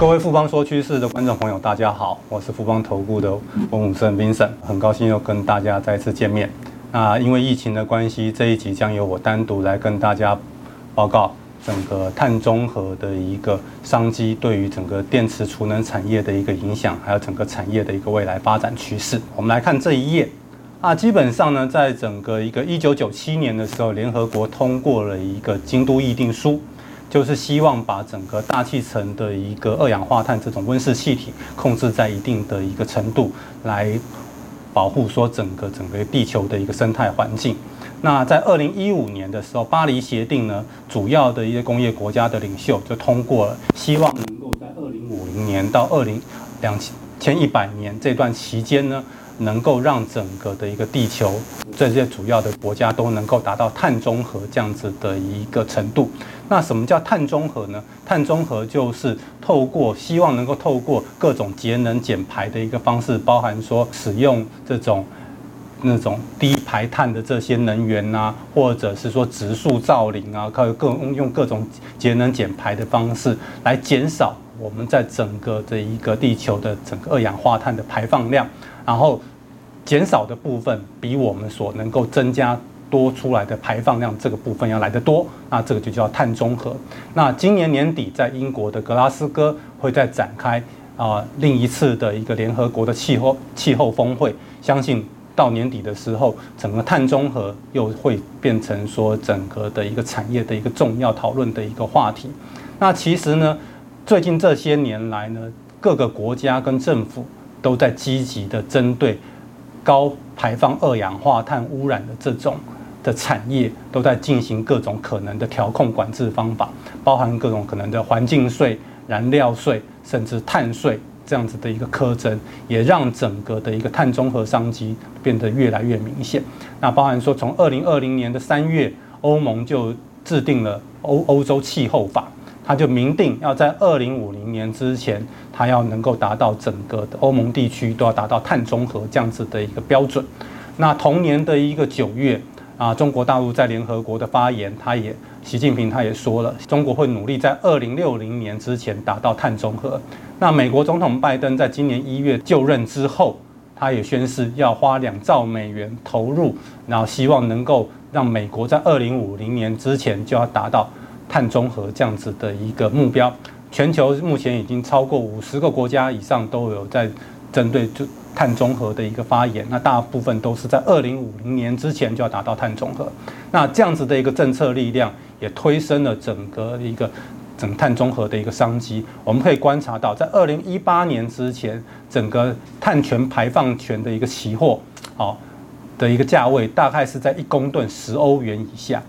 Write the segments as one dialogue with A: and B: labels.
A: 各位富邦说趋势的观众朋友，大家好，我是富邦投顾的翁武胜 Vincent，很高兴又跟大家再次见面。那因为疫情的关系，这一集将由我单独来跟大家报告整个碳中和的一个商机对于整个电池储能产业的一个影响，还有整个产业的一个未来发展趋势。我们来看这一页啊，基本上呢，在整个一个一九九七年的时候，联合国通过了一个京都议定书。就是希望把整个大气层的一个二氧化碳这种温室气体控制在一定的一个程度，来保护说整个整个地球的一个生态环境。那在二零一五年的时候，巴黎协定呢，主要的一些工业国家的领袖就通过了，希望能够在二零五零年到二零两千一百年这段期间呢。能够让整个的一个地球这些主要的国家都能够达到碳中和这样子的一个程度。那什么叫碳中和呢？碳中和就是透过希望能够透过各种节能减排的一个方式，包含说使用这种那种低排碳的这些能源呐、啊，或者是说植树造林啊，靠各用各种节能减排的方式来减少我们在整个的一个地球的整个二氧化碳的排放量，然后。减少的部分比我们所能够增加多出来的排放量这个部分要来得多，那这个就叫碳中和。那今年年底在英国的格拉斯哥会再展开啊另一次的一个联合国的气候气候峰会，相信到年底的时候，整个碳中和又会变成说整个的一个产业的一个重要讨论的一个话题。那其实呢，最近这些年来呢，各个国家跟政府都在积极的针对。高排放二氧化碳污染的这种的产业，都在进行各种可能的调控管制方法，包含各种可能的环境税、燃料税，甚至碳税这样子的一个苛征，也让整个的一个碳中和商机变得越来越明显。那包含说，从二零二零年的三月，欧盟就制定了欧欧洲气候法。他就明定要在二零五零年之前，他要能够达到整个的欧盟地区都要达到碳中和这样子的一个标准。那同年的一个九月啊，中国大陆在联合国的发言，他也习近平他也说了，中国会努力在二零六零年之前达到碳中和。那美国总统拜登在今年一月就任之后，他也宣誓要花两兆美元投入，然后希望能够让美国在二零五零年之前就要达到。碳中和这样子的一个目标，全球目前已经超过五十个国家以上都有在针对就碳中和的一个发言。那大部分都是在二零五零年之前就要达到碳中和。那这样子的一个政策力量也推升了整个一个整碳中和的一个商机。我们可以观察到，在二零一八年之前，整个碳权排放权的一个期货，好，的一个价位大概是在一公吨十欧元以下。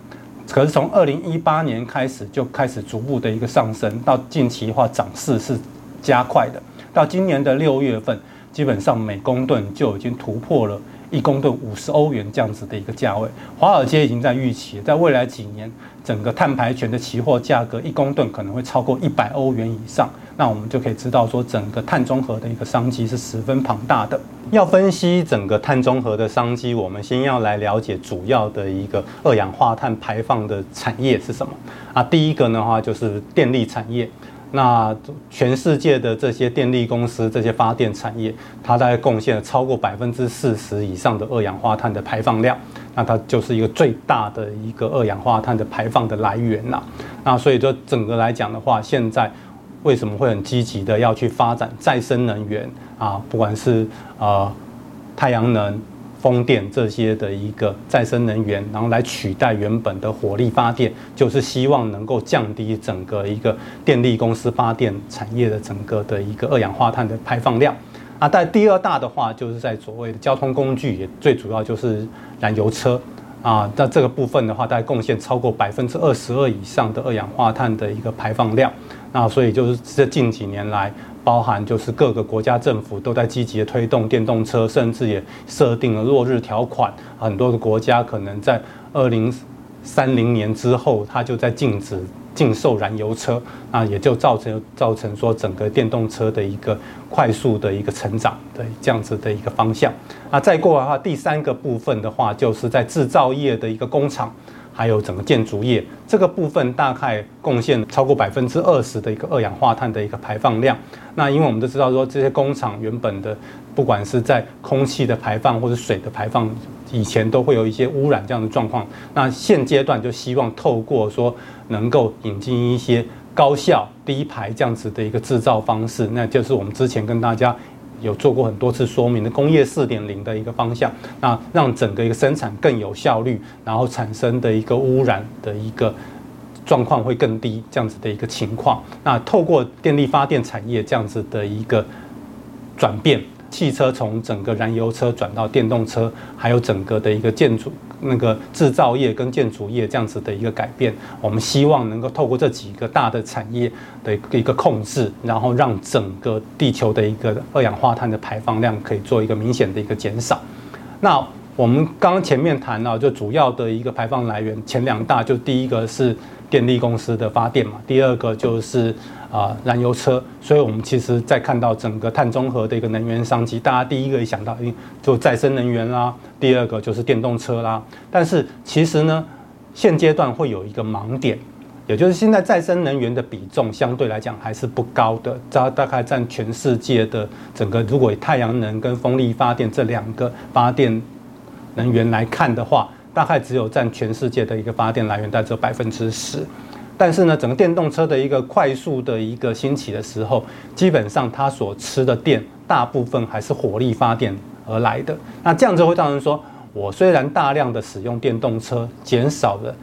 A: 可是从二零一八年开始就开始逐步的一个上升，到近期的话涨势是加快的。到今年的六月份，基本上每公吨就已经突破了一公吨五十欧元这样子的一个价位。华尔街已经在预期，在未来几年，整个碳排权的期货价格一公吨可能会超过一百欧元以上。那我们就可以知道说，整个碳中和的一个商机是十分庞大的。要分析整个碳中和的商机，我们先要来了解主要的一个二氧化碳排放的产业是什么啊？第一个的话就是电力产业。那全世界的这些电力公司、这些发电产业，它大概贡献了超过百分之四十以上的二氧化碳的排放量。那它就是一个最大的一个二氧化碳的排放的来源呐。那所以说，整个来讲的话，现在。为什么会很积极的要去发展再生能源啊？不管是呃太阳能、风电这些的一个再生能源，然后来取代原本的火力发电，就是希望能够降低整个一个电力公司发电产业的整个的一个二氧化碳的排放量。啊，但第二大的话，就是在所谓的交通工具，也最主要就是燃油车啊。那这个部分的话，大概贡献超过百分之二十二以上的二氧化碳的一个排放量。那所以就是这近几年来，包含就是各个国家政府都在积极的推动电动车，甚至也设定了落日条款。很多的国家可能在二零三零年之后，它就在禁止禁售燃油车，那也就造成造成说整个电动车的一个快速的一个成长的这样子的一个方向。那再过来的话，第三个部分的话，就是在制造业的一个工厂。还有整个建筑业这个部分，大概贡献超过百分之二十的一个二氧化碳的一个排放量。那因为我们都知道说，这些工厂原本的不管是在空气的排放或者水的排放，以前都会有一些污染这样的状况。那现阶段就希望透过说能够引进一些高效低排这样子的一个制造方式，那就是我们之前跟大家。有做过很多次说明的工业四点零的一个方向，那让整个一个生产更有效率，然后产生的一个污染的一个状况会更低，这样子的一个情况。那透过电力发电产业这样子的一个转变。汽车从整个燃油车转到电动车，还有整个的一个建筑、那个制造业跟建筑业这样子的一个改变，我们希望能够透过这几个大的产业的一个控制，然后让整个地球的一个二氧化碳的排放量可以做一个明显的一个减少。那我们刚刚前面谈到，就主要的一个排放来源前两大，就第一个是电力公司的发电嘛，第二个就是。啊，燃油车，所以我们其实在看到整个碳中和的一个能源商机，大家第一个一想到，就再生能源啦，第二个就是电动车啦。但是其实呢，现阶段会有一个盲点，也就是现在再生能源的比重相对来讲还是不高的，大大概占全世界的整个，如果以太阳能跟风力发电这两个发电能源来看的话，大概只有占全世界的一个发电来源，大概只有百分之十。但是呢，整个电动车的一个快速的一个兴起的时候，基本上它所吃的电大部分还是火力发电而来的。那这样子会造成说，我虽然大量的使用电动车，减少了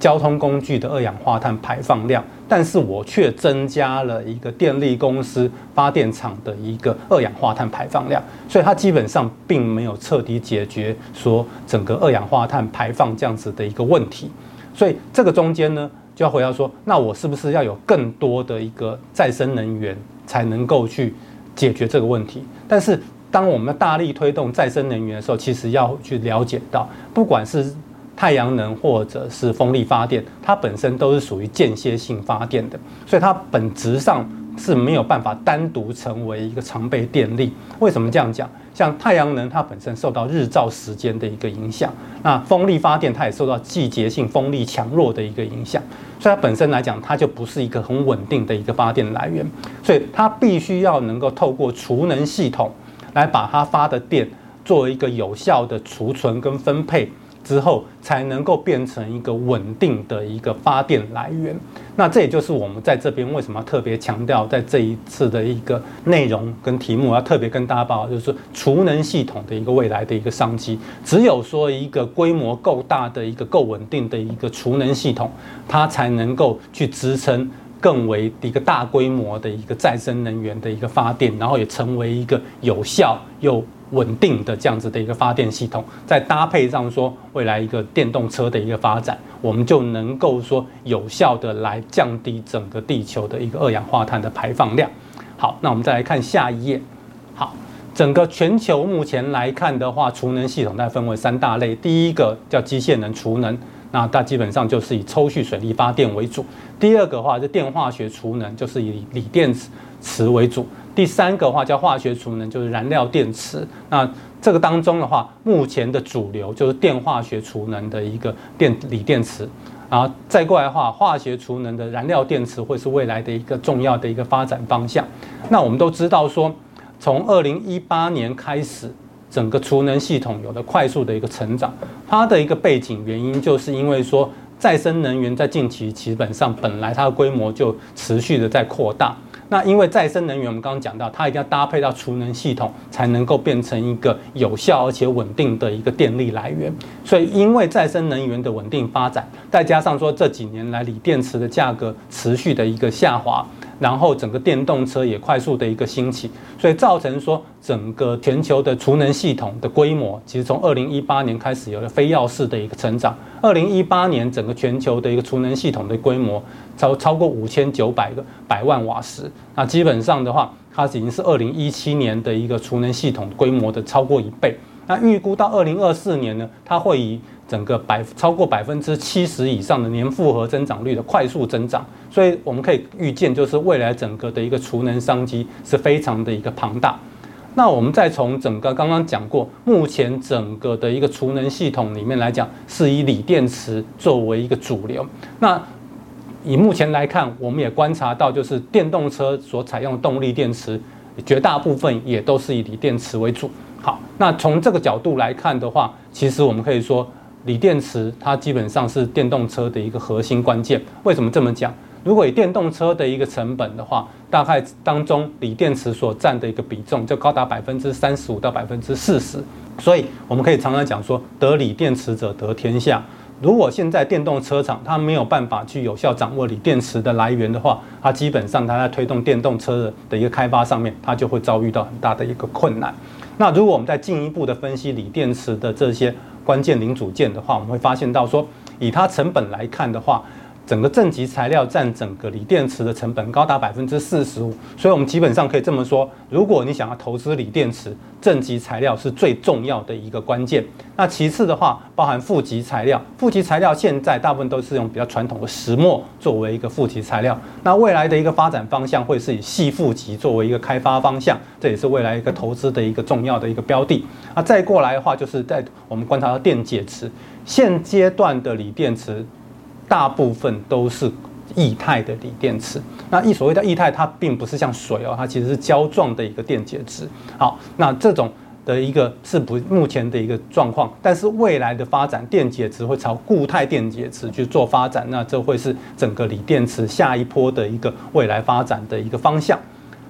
A: 交通工具的二氧化碳排放量，但是我却增加了一个电力公司发电厂的一个二氧化碳排放量。所以它基本上并没有彻底解决说整个二氧化碳排放这样子的一个问题。所以这个中间呢，就要回到说，那我是不是要有更多的一个再生能源，才能够去解决这个问题？但是，当我们大力推动再生能源的时候，其实要去了解到，不管是太阳能或者是风力发电，它本身都是属于间歇性发电的，所以它本质上是没有办法单独成为一个常备电力。为什么这样讲？像太阳能，它本身受到日照时间的一个影响；那风力发电，它也受到季节性风力强弱的一个影响。所以它本身来讲，它就不是一个很稳定的一个发电来源。所以它必须要能够透过储能系统来把它发的电作为一个有效的储存跟分配。之后才能够变成一个稳定的一个发电来源。那这也就是我们在这边为什么要特别强调，在这一次的一个内容跟题目，要特别跟大家报，就是储能系统的一个未来的一个商机。只有说一个规模够大的一个够稳定的一个储能系统，它才能够去支撑更为一个大规模的一个再生能源的一个发电，然后也成为一个有效又。稳定的这样子的一个发电系统，再搭配上说未来一个电动车的一个发展，我们就能够说有效的来降低整个地球的一个二氧化碳的排放量。好，那我们再来看下一页。好，整个全球目前来看的话，储能系统它分为三大类，第一个叫机械能储能，那它基本上就是以抽蓄水力发电为主；第二个的话是电化学储能，就是以锂电池为主。第三个话叫化学储能，就是燃料电池。那这个当中的话，目前的主流就是电化学储能的一个电锂电池。然后再过来的话，化学储能的燃料电池会是未来的一个重要的一个发展方向。那我们都知道说，从二零一八年开始，整个储能系统有了快速的一个成长。它的一个背景原因，就是因为说再生能源在近期基本上本来它的规模就持续的在扩大。那因为再生能源，我们刚刚讲到，它一定要搭配到储能系统，才能够变成一个有效而且稳定的一个电力来源。所以，因为再生能源的稳定发展，再加上说这几年来锂电池的价格持续的一个下滑。然后整个电动车也快速的一个兴起，所以造成说整个全球的储能系统的规模，其实从二零一八年开始有了非要式的一个成长。二零一八年整个全球的一个储能系统的规模超超过五千九百个百万瓦时，那基本上的话，它已经是二零一七年的一个储能系统规模的超过一倍。那预估到二零二四年呢，它会以整个百超过百分之七十以上的年复合增长率的快速增长，所以我们可以预见，就是未来整个的一个储能商机是非常的一个庞大。那我们再从整个刚刚讲过，目前整个的一个储能系统里面来讲，是以锂电池作为一个主流。那以目前来看，我们也观察到，就是电动车所采用的动力电池，绝大部分也都是以锂电池为主。好，那从这个角度来看的话，其实我们可以说，锂电池它基本上是电动车的一个核心关键。为什么这么讲？如果以电动车的一个成本的话，大概当中锂电池所占的一个比重就高达百分之三十五到百分之四十，所以我们可以常常讲说，得锂电池者得天下。如果现在电动车厂它没有办法去有效掌握锂电池的来源的话，它基本上它在推动电动车的一个开发上面，它就会遭遇到很大的一个困难。那如果我们再进一步的分析锂电池的这些关键零组件的话，我们会发现到说，以它成本来看的话，整个正极材料占整个锂电池的成本高达百分之四十五，所以我们基本上可以这么说：如果你想要投资锂电池，正极材料是最重要的一个关键。那其次的话，包含负极材料，负极材料现在大部分都是用比较传统的石墨作为一个负极材料。那未来的一个发展方向会是以细负极作为一个开发方向，这也是未来一个投资的一个重要的一个标的。那再过来的话，就是在我们观察到电解池，现阶段的锂电池。大部分都是液态的锂电池。那一所谓的液态，它并不是像水哦，它其实是胶状的一个电解质。好，那这种的一个是不目前的一个状况，但是未来的发展，电解质会朝固态电解质去做发展，那这会是整个锂电池下一波的一个未来发展的一个方向。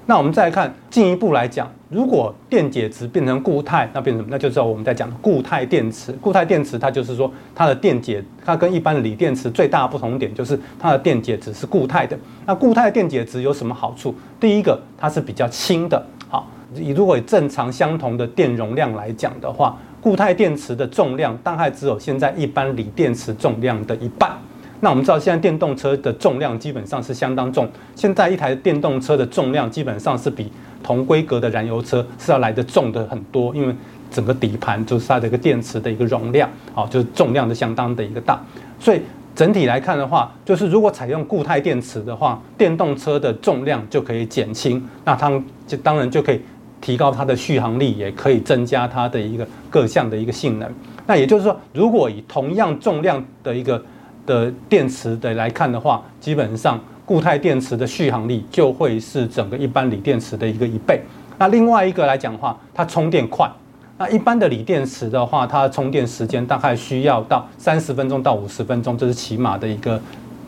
A: 那我们再看进一步来讲，如果电解质变成固态，那变成什么？那就是我们在讲固态电池。固态电池它就是说它的电解，它跟一般的锂电池最大的不同点就是它的电解质是固态的。那固态电解质有什么好处？第一个，它是比较轻的。好，以如果以正常相同的电容量来讲的话，固态电池的重量大概只有现在一般锂电池重量的一半。那我们知道，现在电动车的重量基本上是相当重。现在一台电动车的重量基本上是比同规格的燃油车是要来得重的很多，因为整个底盘就是它的一个电池的一个容量，啊，就是重量的相当的一个大。所以整体来看的话，就是如果采用固态电池的话，电动车的重量就可以减轻，那它就当然就可以提高它的续航力，也可以增加它的一个各项的一个性能。那也就是说，如果以同样重量的一个的电池的来看的话，基本上固态电池的续航力就会是整个一般锂电池的一个一倍。那另外一个来讲的话，它充电快。那一般的锂电池的话，它充电时间大概需要到三十分钟到五十分钟，这是起码的一个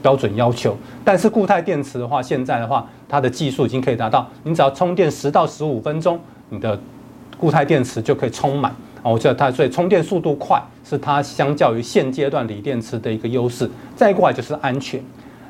A: 标准要求。但是固态电池的话，现在的话，它的技术已经可以达到，你只要充电十到十五分钟，你的固态电池就可以充满。我觉得它所以充电速度快是它相较于现阶段锂电池的一个优势。再过来就是安全。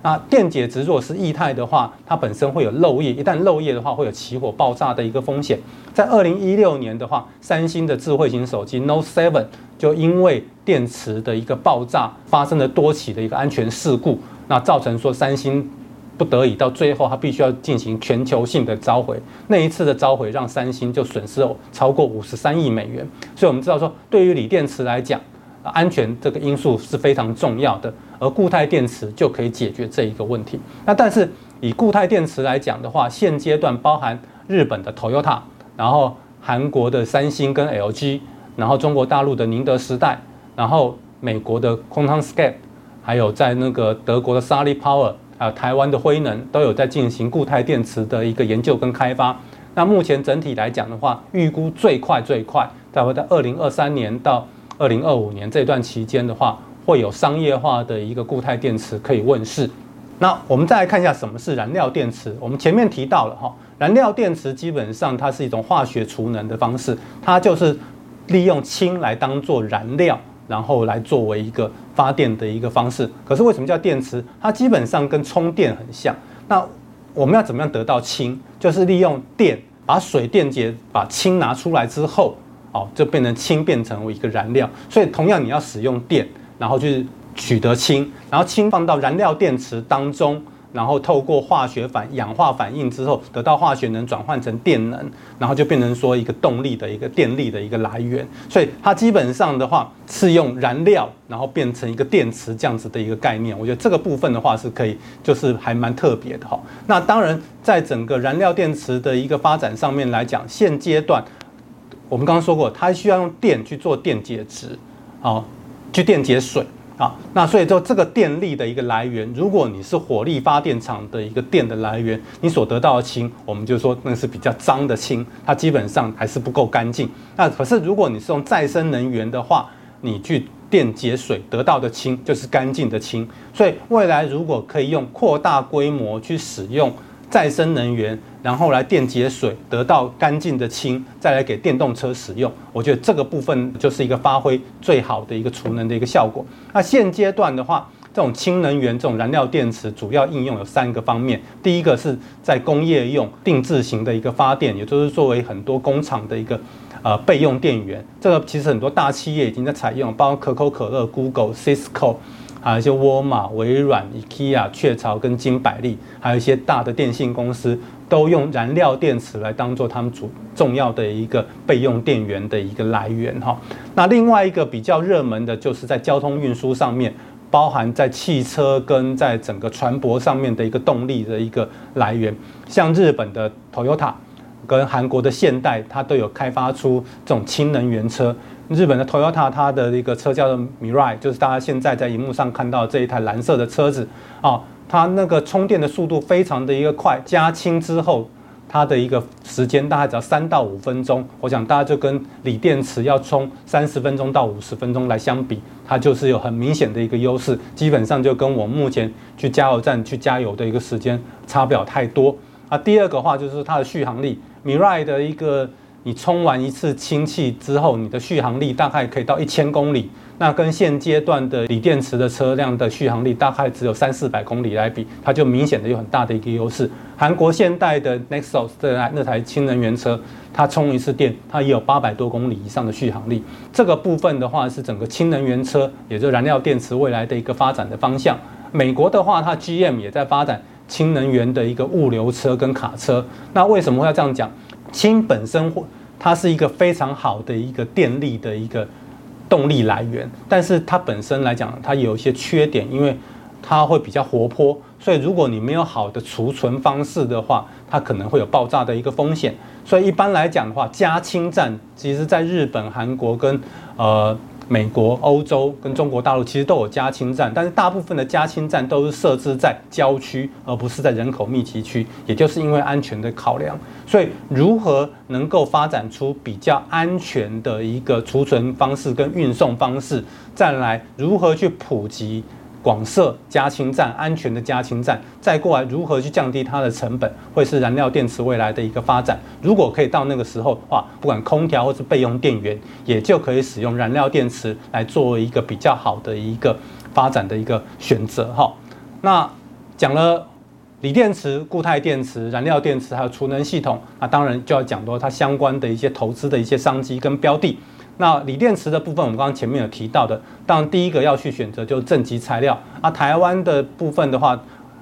A: 那电解质如果是液态的话，它本身会有漏液，一旦漏液的话，会有起火爆炸的一个风险。在二零一六年的话，三星的智慧型手机 Note 7就因为电池的一个爆炸，发生了多起的一个安全事故，那造成说三星。不得已，到最后他必须要进行全球性的召回。那一次的召回让三星就损失了超过五十三亿美元。所以我们知道说，对于锂电池来讲，安全这个因素是非常重要的。而固态电池就可以解决这一个问题。那但是以固态电池来讲的话，现阶段包含日本的 Toyota，然后韩国的三星跟 LG，然后中国大陆的宁德时代，然后美国的 QuantumScape，还有在那个德国的 Solid Power。啊，台湾的辉能都有在进行固态电池的一个研究跟开发。那目前整体来讲的话，预估最快最快，大概在二零二三年到二零二五年这段期间的话，会有商业化的一个固态电池可以问世。那我们再来看一下什么是燃料电池。我们前面提到了哈，燃料电池基本上它是一种化学储能的方式，它就是利用氢来当做燃料。然后来作为一个发电的一个方式，可是为什么叫电池？它基本上跟充电很像。那我们要怎么样得到氢？就是利用电把水电解，把氢拿出来之后，哦，就变成氢变成为一个燃料。所以同样你要使用电，然后去取得氢，然后氢放到燃料电池当中，然后透过化学反氧化反应之后，得到化学能转换成电能，然后就变成说一个动力的一个电力的一个来源。所以它基本上的话是用燃料，然后变成一个电池这样子的一个概念。我觉得这个部分的话是可以，就是还蛮特别的哈。那当然，在整个燃料电池的一个发展上面来讲，现阶段我们刚刚说过，它需要用电去做电解质，好，去电解水。啊，那所以说这个电力的一个来源，如果你是火力发电厂的一个电的来源，你所得到的氢，我们就说那是比较脏的氢，它基本上还是不够干净。那可是如果你是用再生能源的话，你去电解水得到的氢就是干净的氢。所以未来如果可以用扩大规模去使用。再生能源，然后来电解水，得到干净的氢，再来给电动车使用。我觉得这个部分就是一个发挥最好的一个储能的一个效果。那现阶段的话，这种氢能源、这种燃料电池主要应用有三个方面。第一个是在工业用定制型的一个发电，也就是作为很多工厂的一个呃备用电源。这个其实很多大企业已经在采用，包括可口可乐、Google、Cisco。还有一些沃尔玛、微软、IKEA、雀巢跟金百利，还有一些大的电信公司，都用燃料电池来当做他们主重要的一个备用电源的一个来源哈。那另外一个比较热门的，就是在交通运输上面，包含在汽车跟在整个船舶上面的一个动力的一个来源，像日本的 Toyota 跟韩国的现代，它都有开发出这种氢能源车。日本的 Toyota，它的一个车叫做 Mirai，就是大家现在在荧幕上看到这一台蓝色的车子啊，它那个充电的速度非常的一个快，加氢之后，它的一个时间大概只要三到五分钟。我想大家就跟锂电池要充三十分钟到五十分钟来相比，它就是有很明显的一个优势，基本上就跟我目前去加油站去加油的一个时间差不了太多。啊，第二个话就是它的续航力，Mirai 的一个。你充完一次氢气之后，你的续航力大概可以到一千公里。那跟现阶段的锂电池的车辆的续航力大概只有三四百公里来比，它就明显的有很大的一个优势。韩国现代的 Nexos 的那台氢能源车，它充一次电，它也有八百多公里以上的续航力。这个部分的话是整个氢能源车，也就是燃料电池未来的一个发展的方向。美国的话，它 GM 也在发展氢能源的一个物流车跟卡车。那为什么会要这样讲？氢本身或它是一个非常好的一个电力的一个动力来源，但是它本身来讲，它有一些缺点，因为它会比较活泼，所以如果你没有好的储存方式的话，它可能会有爆炸的一个风险。所以一般来讲的话，加氢站其实在日本、韩国跟呃。美国、欧洲跟中国大陆其实都有加氢站，但是大部分的加氢站都是设置在郊区，而不是在人口密集区。也就是因为安全的考量，所以如何能够发展出比较安全的一个储存方式跟运送方式，再来如何去普及。广设加氢站，安全的加氢站，再过来如何去降低它的成本，会是燃料电池未来的一个发展。如果可以到那个时候的话，不管空调或是备用电源，也就可以使用燃料电池来作为一个比较好的一个发展的一个选择哈。那讲了锂电池、固态电池、燃料电池还有储能系统，那当然就要讲到它相关的一些投资的一些商机跟标的。那锂电池的部分，我们刚刚前面有提到的，当然第一个要去选择就是正极材料。啊，台湾的部分的话，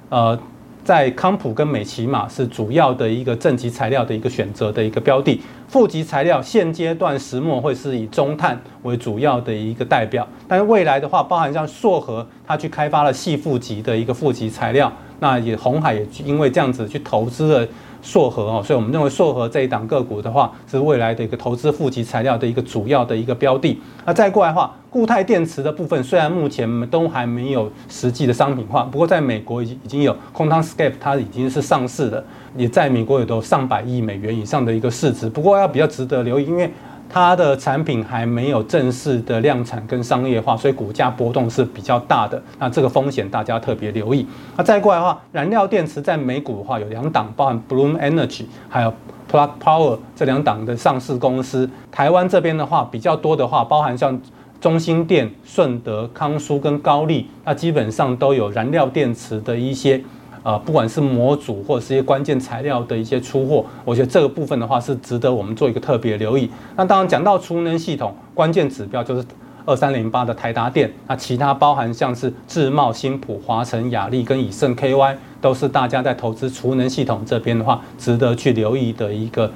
A: 呃，在康普跟美琪玛是主要的一个正极材料的一个选择的一个标的。负极材料现阶段石墨会是以中碳为主要的一个代表，但是未来的话，包含像硕和，它去开发了细负极的一个负极材料，那也鸿海也因为这样子去投资了。硕和哦，所以我们认为硕和这一档个股的话，是未来的一个投资负极材料的一个主要的一个标的。那再过来的话，固态电池的部分，虽然目前都还没有实际的商品化，不过在美国已经已经有，Contecap 它已经是上市的，也在美国有都上百亿美元以上的一个市值。不过要比较值得留意，因为它的产品还没有正式的量产跟商业化，所以股价波动是比较大的。那这个风险大家特别留意。那再过来的话，燃料电池在美股的话有两档，包含 Bloom Energy 还有 Plug Power 这两档的上市公司。台湾这边的话比较多的话，包含像中兴电、顺德、康舒跟高力，那基本上都有燃料电池的一些。呃，不管是模组或者是一些关键材料的一些出货，我觉得这个部分的话是值得我们做一个特别留意。那当然讲到储能系统，关键指标就是二三零八的台达电，那其他包含像是智茂、新普、华晨雅力跟以盛 KY，都是大家在投资储能系统这边的话，值得去留意的一个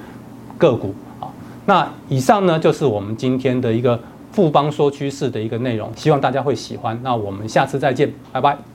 A: 个股啊。那以上呢，就是我们今天的一个富邦说趋势的一个内容，希望大家会喜欢。那我们下次再见，拜拜。